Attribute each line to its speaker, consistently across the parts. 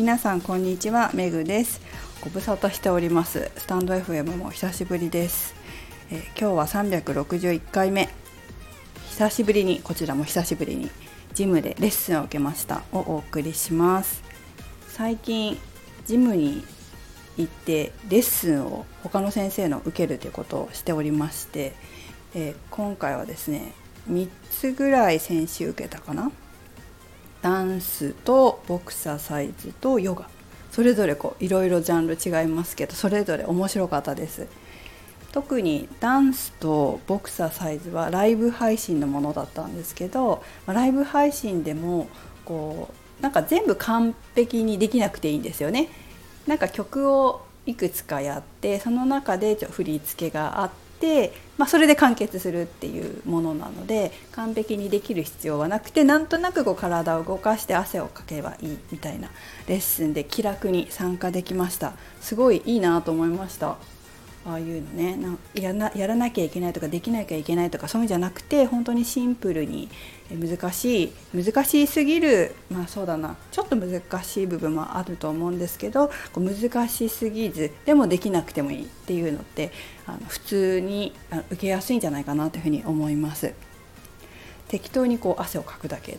Speaker 1: 皆さんこんにちはめぐです。ご無沙汰しております。スタンド FM も久しぶりです、えー、今日は361回目。久しぶりにこちらも久しぶりにジムでレッスンを受けました。をお送りします。最近ジムに行ってレッスンを他の先生の受けるということをしておりまして、えー、今回はですね3つぐらい先週受けたかな。ダンスとボクササイズとヨガ。それぞれこういろいろジャンル違いますけどそれぞれ面白かったです。特にダンスとボクササイズはライブ配信のものだったんですけどライブ配信でもこうなんか全部完璧にできなくていいんですよね。なんか曲をいくつかやってその中でちょ振り付けがあって、まあ、それで完結するっていうものなので完璧にできる必要はなくてなんとなくこう体を動かして汗をかけばいいみたいなレッスンで気楽に参加できました。すごいいいなと思いました。ああいうのねなやなやらなきゃいけないとかできなきゃいけないとかそういうんじゃなくて本当にシンプルに難しい難しすぎるまあそうだなちょっと難しい部分もあると思うんですけどこう難しすぎずでもできなくてもいいっていうのってあの普通に受けやすいんじゃないかなというふうに思います。適当にこう汗をかくだけ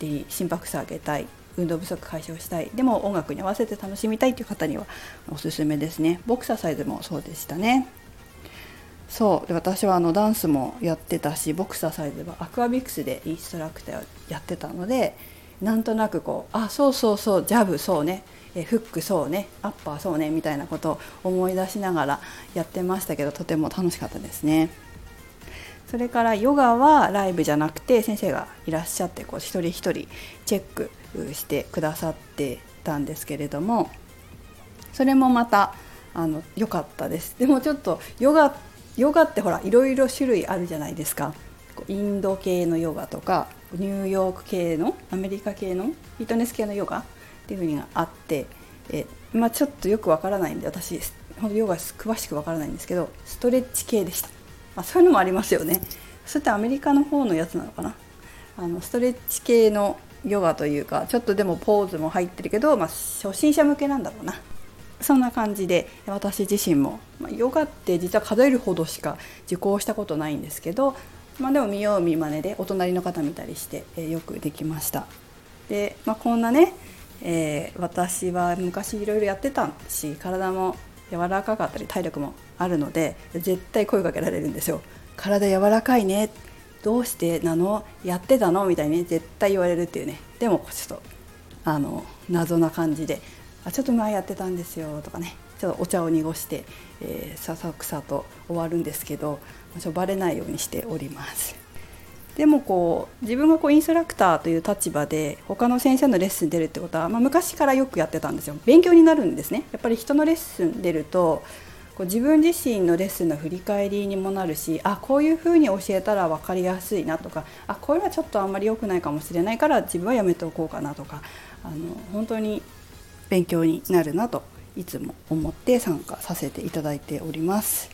Speaker 1: で心拍数上げたい運動不足解消したい。でも音楽に合わせて楽しみたいという方にはおすすめですね。ボクササイズもそうでしたね。そう。で私はあのダンスもやってたしボクササイズはアクアビクスでインストラクターやってたのでなんとなくこうあそうそうそうジャブそうね。えフックそうね。アッパーそうね。みたいなことを思い出しながらやってましたけどとても楽しかったですね。それからヨガはライブじゃなくて先生がいらっしゃってこう一人一人チェックしてくださってたんですけれどもそれもまたあの良かったです。でもちょっとヨガヨガってほらいろいろ種類あるじゃないですか。インド系のヨガとかニューヨーク系のアメリカ系のフィットネス系のヨガっていうふうにあってえ、まあ、ちょっとよくわからないんで私本当ヨガ詳しくわからないんですけどストレッチ系でした、まあ、そういうのもありますよね。それってアメリカの方のやつなのかな？あのストレッチ系のヨガというかちょっとでもポーズも入ってるけど、まあ、初心者向けなんだろうな。そんな感じで私自身も、まあ、ヨガって実は数えるほどしか受講したことないんですけど、まあ、でも見よう見まねでお隣の方見たりして、え、よくできました。で、まあ、こんなね、えー、私は昔いろいろやってたし体も柔らかかったり体力もあるので絶対声かけられるんですよ。体柔らかいね。どうしてなの？やってたの？みたいに、ね、絶対言われるっていうね。でもちょっとあの謎な感じで「あちょっと前やってたんですよ」とかね。ちょっとお茶を濁して、えー、ささくさと終わるんですけどちょバレないようにしております。でもこう自分がこうインストラクターという立場で他の先生のレッスン出るってことは、まあ、昔からよくやってたんですよ。勉強になるんですね。やっぱり人のレッスン出るとこう自分自身のレッスンの振り返りにもなるしあこういうふうに教えたら分かりやすいなとかあこれはちょっとあんまり良くないかもしれないから自分はやめておこうかなとかあの本当に勉強になるなといつも思って参加させていただいております。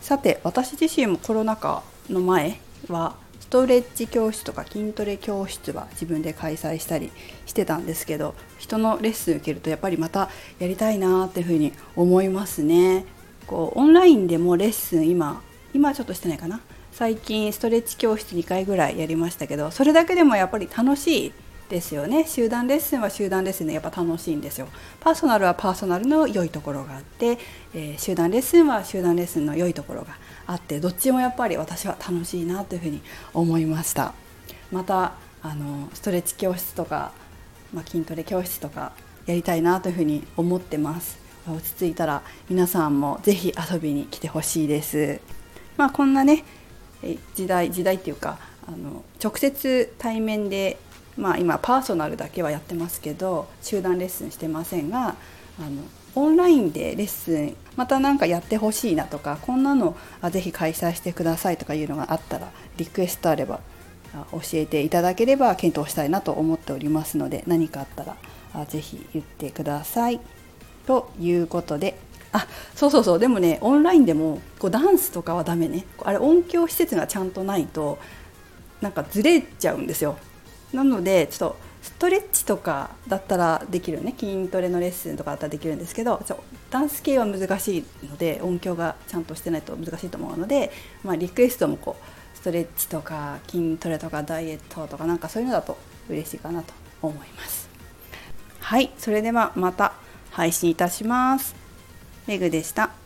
Speaker 1: さて私自身もコロナ禍の前はトレッチ教室とか筋トレ教室は自分で開催したりしてたんですけど人のレッスン受けるとやっぱりまたやりたいなっていうふうに思いますね。こうオンラインでもレッスン今今ちょっとしてないかな？最近ストレッチ教室2回ぐらいやりましたけどそれだけでもやっぱり楽しいですよね。集団レッスンは集団レッスンでやっぱ楽しいんですよ。パーソナルはパーソナルの良いところがあって、えー、集団レッスンは集団レッスンの良いところがあってどっちもやっぱり私は楽しいなというふうに思いました。またあのストレッチ教室とか、まあ、筋トレ教室とかやりたいなというふうに思ってます。落ち着いたら皆さんも是非遊びに来てほしいです。まあこんなね時代時代っていうかあの直接対面でまあ今パーソナルだけはやってますけど集団レッスンしてませんがあのオンラインでレッスンまた何かやってほしいなとかこんなのあぜひ開催してくださいとかいうのがあったらリクエストあれば教えていただければ検討したいなと思っておりますので何かあったらあぜひ言ってください。ということであそうそうそうでもねオンラインでもこうダンスとかはダメねあれ音響施設がちゃんとないとなんかずれちゃうんですよなのでちょっとストレッチとかだったらできるね。筋トレのレッスンとかだったらできるんですけどダンス系は難しいので音響がちゃんとしてないと難しいと思うので、まあ、リクエストもこうストレッチとか筋トレとかダイエットとかなんかそういうのだと嬉しいかなと思います。はいそれではまた配信いたします。メグでした。